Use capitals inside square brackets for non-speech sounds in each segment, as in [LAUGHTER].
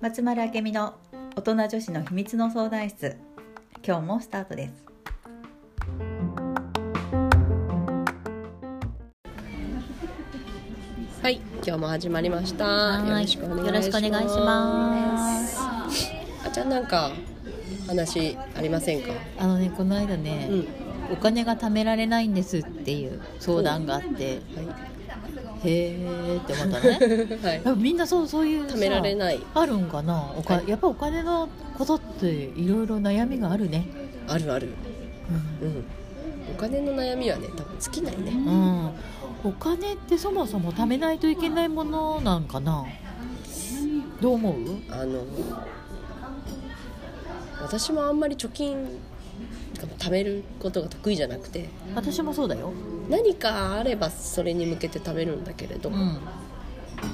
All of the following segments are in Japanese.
松丸明美の大人女子の秘密の相談室今日もスタートですはい、今日も始まりました。よろしくお願いします。あちゃんなんか話ありませんか？あのねこの間ね、うん。お金が貯められないんですっていう相談があってはへーって思ったねい。[LAUGHS] はい。やみんなそうそういうさ貯められない。あるんかな？おか、はいやっぱお金のことっていろいろ悩みがあるねあるある。うん。お金の悩みはね、多分尽きないね。うん、うん、お金ってそもそも貯めないといけないものなんかな？どう思う？あの。私もあんまり貯金。貯めることが得意じゃなくて。私もそうだよ。何かあればそれに向けて貯めるんだけれど、うん。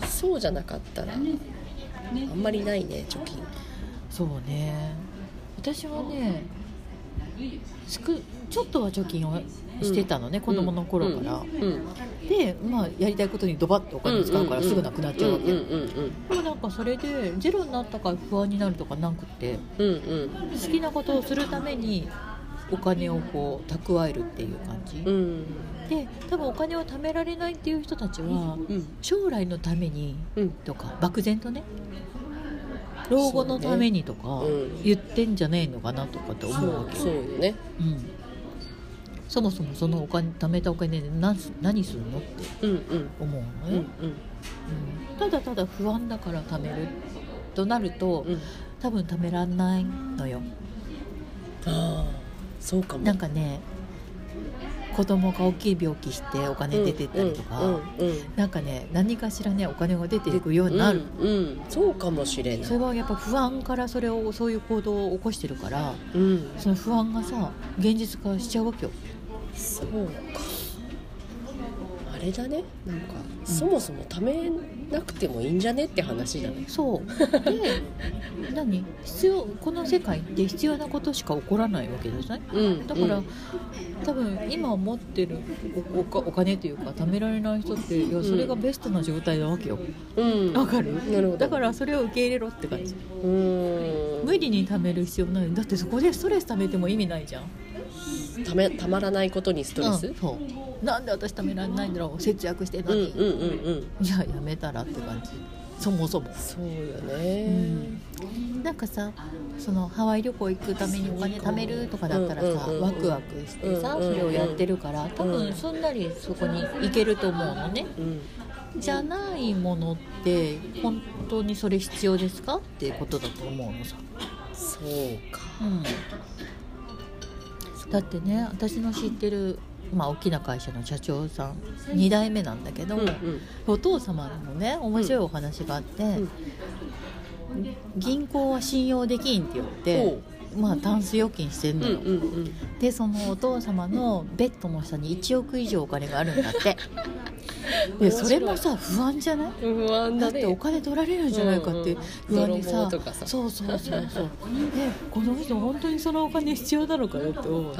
そうじゃなかったらあんまりないね貯金。そうね。私はねちょっとは貯金をしてたのね、子供の頃から、うん。でまあやりたいことにドバッとお金使うからすぐなくなっちゃうわけ、うんうんうんでもなんかそれでゼロになったから不安になるとかなくってうんうん。好きなことをするためにお金をこう蓄えるっていう感じ、うん。で多分お金を貯められないっていう人たちはうん将来のためにうん。とか漠然とね老後のためにとか言ってんじゃねえのかなとかって思うわけそうよね。うん、そもそもそのお金貯めたお金で何す何するのって思うのうんね、うん。ただただ不安だから貯めるとなると、うん。うん多分貯めらんないのよ。ああそうかも。なんかね子供が大きい病気してお金出てったりとか、うんうんうん。なんかね何かしらねお金が出ていくようになる、うんうん。そうかもしれない。それはやっぱ不安からそれをそういう行動を起こしてるからうん。その不安がさ現実化しちゃうわけよそうか。あれだね。なんか、そもそも貯めなくてもいいんじゃねって話じゃない？そう。で [LAUGHS] 何？必要この世界って必要なことしか起こらないわけじゃない？うん。だから、うん。多分今持ってるおおかお金というか貯められない人っていやそれがベストな状態なわけよ。うん。わかる？なるほど。だからそれを受け入れろって感じ。うん無理に貯める必要ない。だってそこでストレス貯めても意味ないじゃん。ためたまらないことにストレス、うんそう。なんで私貯められないんだろう節約してんのに、うんうんうんうん。じゃあやめたらって感じ。そもそも。そうようねん。なんかさそのハワイ旅行行くためにお金貯めるとかだったらさ、うんうんワクワクしてさ、うんうんうんそれをやってるから多分すんなりそこに行けると思うのね。うんじゃないものって本当にそれ必要ですか？っていうことだと思うのさ、そうか。うん、だってね私の知ってる、まあ、大きな会社の社長さん2代目なんだけど、うんうん。お父様のね面白いお話があって、ん。銀行は信用できんって言って、まあ、タンス預金してんのよ、うんうんうん。でそのお父様のベッドの下に1億以上お金があるんだって [LAUGHS] [LAUGHS] でそれもさ不安じゃない？不安だってお金取られるんじゃないかって不安で泥さ。そうそうそうそう。で [LAUGHS] この人本当にそのお金必要なのかよって思うなん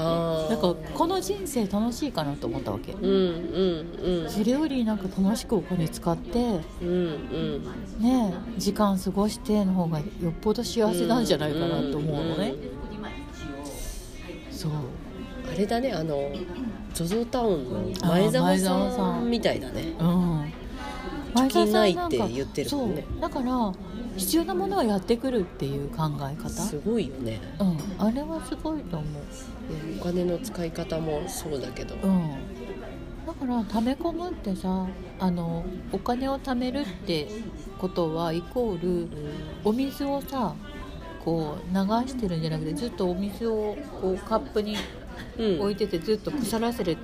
かこの人生楽しいかなと思ったわけ。うんうんうん。それよりなんか楽しくお金使ってうんうん。ね時間過ごしての方がよっぽど幸せなんじゃないかなと思うのね。そう。あれだねあの ZOZO タウンの前澤ささんんみたいだね。うん。貯金ない前澤さんんかって言ってるもんね。だから必要なものはやってくるっていう考え方。すごいよね。うん。あれはすごいと思う。お金の使い方もそうだけど。うん。だから貯め込むってさあのお金を貯めるってことはイコールうん。お水をさこう流してるんじゃなくてずっとお水をこうカップにうん置いててずっと腐らせる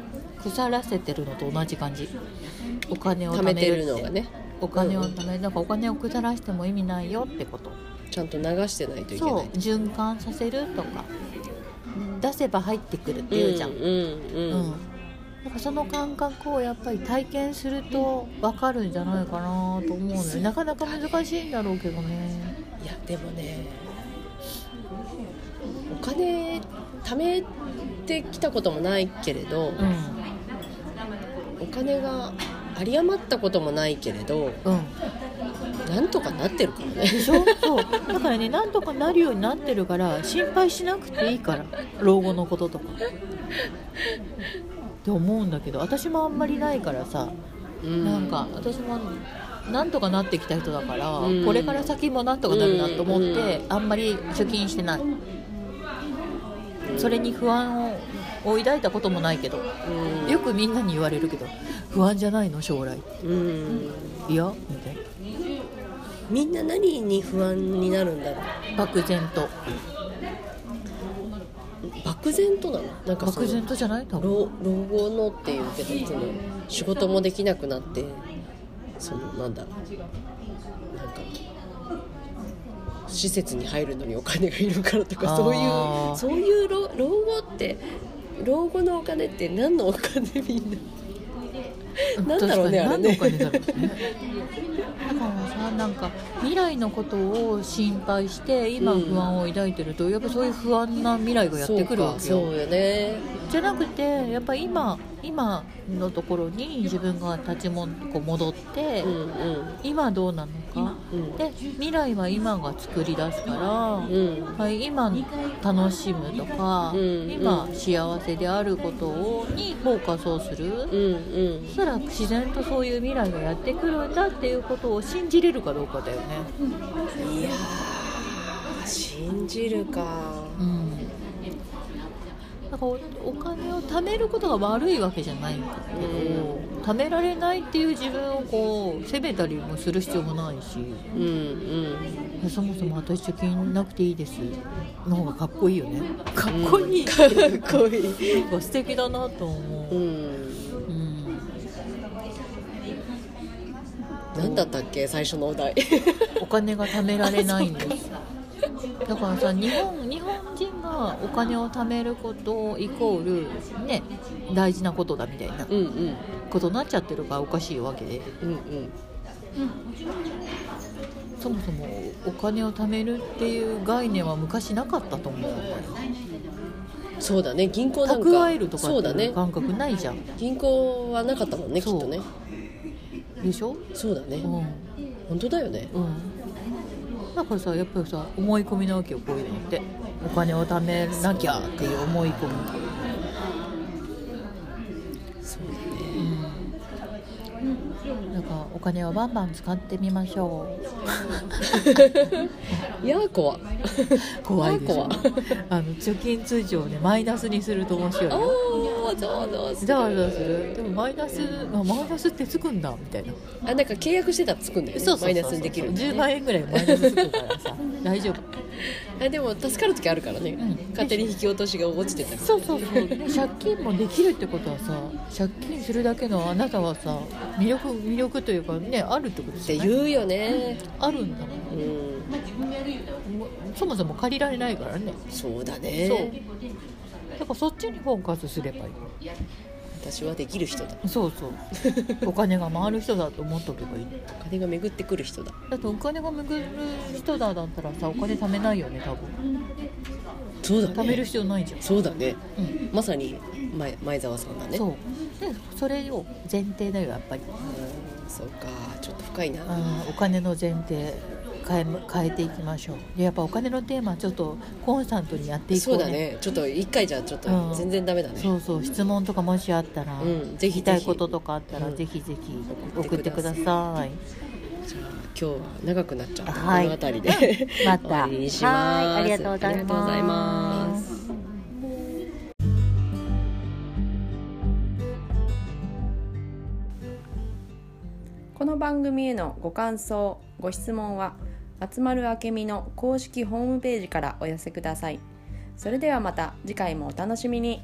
腐らせてるのと同じ感じ。お金を貯めてるのがね。お金を貯める。なんかお金を腐らしても意味ないよってこと。ちゃんと流してないといけそう。ない循環させるとか。出せば入ってくるっていうじゃん、うんなんかその感覚をやっぱり体験すると分かるんじゃないかなと思うのよ。なかなか難しいんだろうけどね。いやでもねお金貯めてきたこともないけれど、うん。お金が有り余ったこともないけれどうん。なんとかなってるからね。そう。だからねなんとかなるようになってるから心配しなくていいから老後のこととか。って思うんだけど私もあんまりないからさ、うん。なんか私もなんとかなってきた人だから、うん。これから先もなんとかなるなと思って、うん。あんまり貯金してないそれに不安を抱いたこともないけどうん。よくみんなに言われるけど不安じゃないの将来。うん。いやみたいな。みんな何に不安になるんだろう？漠然と。漠然となの？なんか漠然とじゃない？多分。老老後のっていうけどその仕事もできなくなってそのなんだろう。なんか施設に入るのにお金がいるからとかそういうそういう老老後って老後のお金って何のお金みんななんだろうねあれね。確かに何のお金だろうね。だからさなんか未来のことを心配して今うん。不安を抱いてると、やっぱそういう不安な未来がやってくるわけよ。そうかそうよねじゃなくてやっぱ今今のところに自分が立ちもこう戻って、うんうん。今どうなのか、うん。で未来は今が作り出すから、うん。はい、今楽しむとか、うん今幸せであることをにフォーカスをする、うんそしたら自然とそういう未来がやってくるんだっていうことを信じれるかどうかだよね。うんいやー信じるか。うんだからおお金を貯めることが悪いわけじゃないんだけど、貯められないっていう自分をこう責めたりもする必要もないしうんうん。そもそも私貯金なくていいですの方がかっこいいよね。かっこいい、かっこいい。なんか素敵だなと思う、うん。うん、何だったっけ最初のお題。お金が貯められないんですだからさ日本日本人がお金を貯めることイコールね大事なことだみたいなうんうん。ことになっちゃってるからおかしいわけ。でうん。うん。そもそもお金を貯めるっていう概念は昔なかったと思うそうだね。銀行なんか。蓄えるとかそうだね。っていう感覚ないじゃん、銀行はなかったもんねきっとね。でしょ？そうだね。うん。本当だよね。うんだからさやっぱりさ思い込みなわけよこういうのって。お金を貯めなきゃっていう思い込み。そうだねなんかお金をバンバン使ってみましょい [LAUGHS] やー怖う怖いでしょ。怖いあの貯金通帳をねマイナスにすると面白いよああざわざわするざわざわする？でもマイナスあマイナスってつくんだみたいな。あなんか契約してたらつくんだよね。そうそうそうマイナスにできるんだよ10ね万円ぐらいマイナスつくからさ。大丈夫。[LAUGHS] あでも助かる時あるからね、ん。勝手に引き落としが落ちてたりそうそうそう。で借金もできるってことはさ借金するだけのあなたはさ魅力魅力というかねあるってことってですよね。言うよね。あるんだ。もんうん。そもそも借りられないからね。そうだそう。ねだからそっちにフォーカスすればいい。私はできる人だ。そうそう。お金が回る人だと思っとけばいい。お金が巡ってくる人だ。だってお金が巡る人だだったらさお金貯めないよね多分。そうだね。貯める必要ないじゃん、そうだね。うん。まさに前前澤さんだね。そう。でそれを前提だよやっぱり。うんそうか。ちょっと深いな。お金の前提変え変えていきましょう。でやっぱお金のテーマちょっとコンスタントにやっていこそううねだね。ちょっと一回じゃちょっとうん。全然ダメだね。そうそう。質問とかもしあったら、うん。ぜひぜひ。聞きたいこととかあったら、うんぜひぜひ送送っててくだだささい。じゃあ今日は長くなっちゃった、はい。この辺りで。[LAUGHS] また。終わりにします。はい。ありがとうございます。この番組へのご感想ご質問は集まるあけみの公式ホームページからお寄せください。それではまた次回もお楽しみに。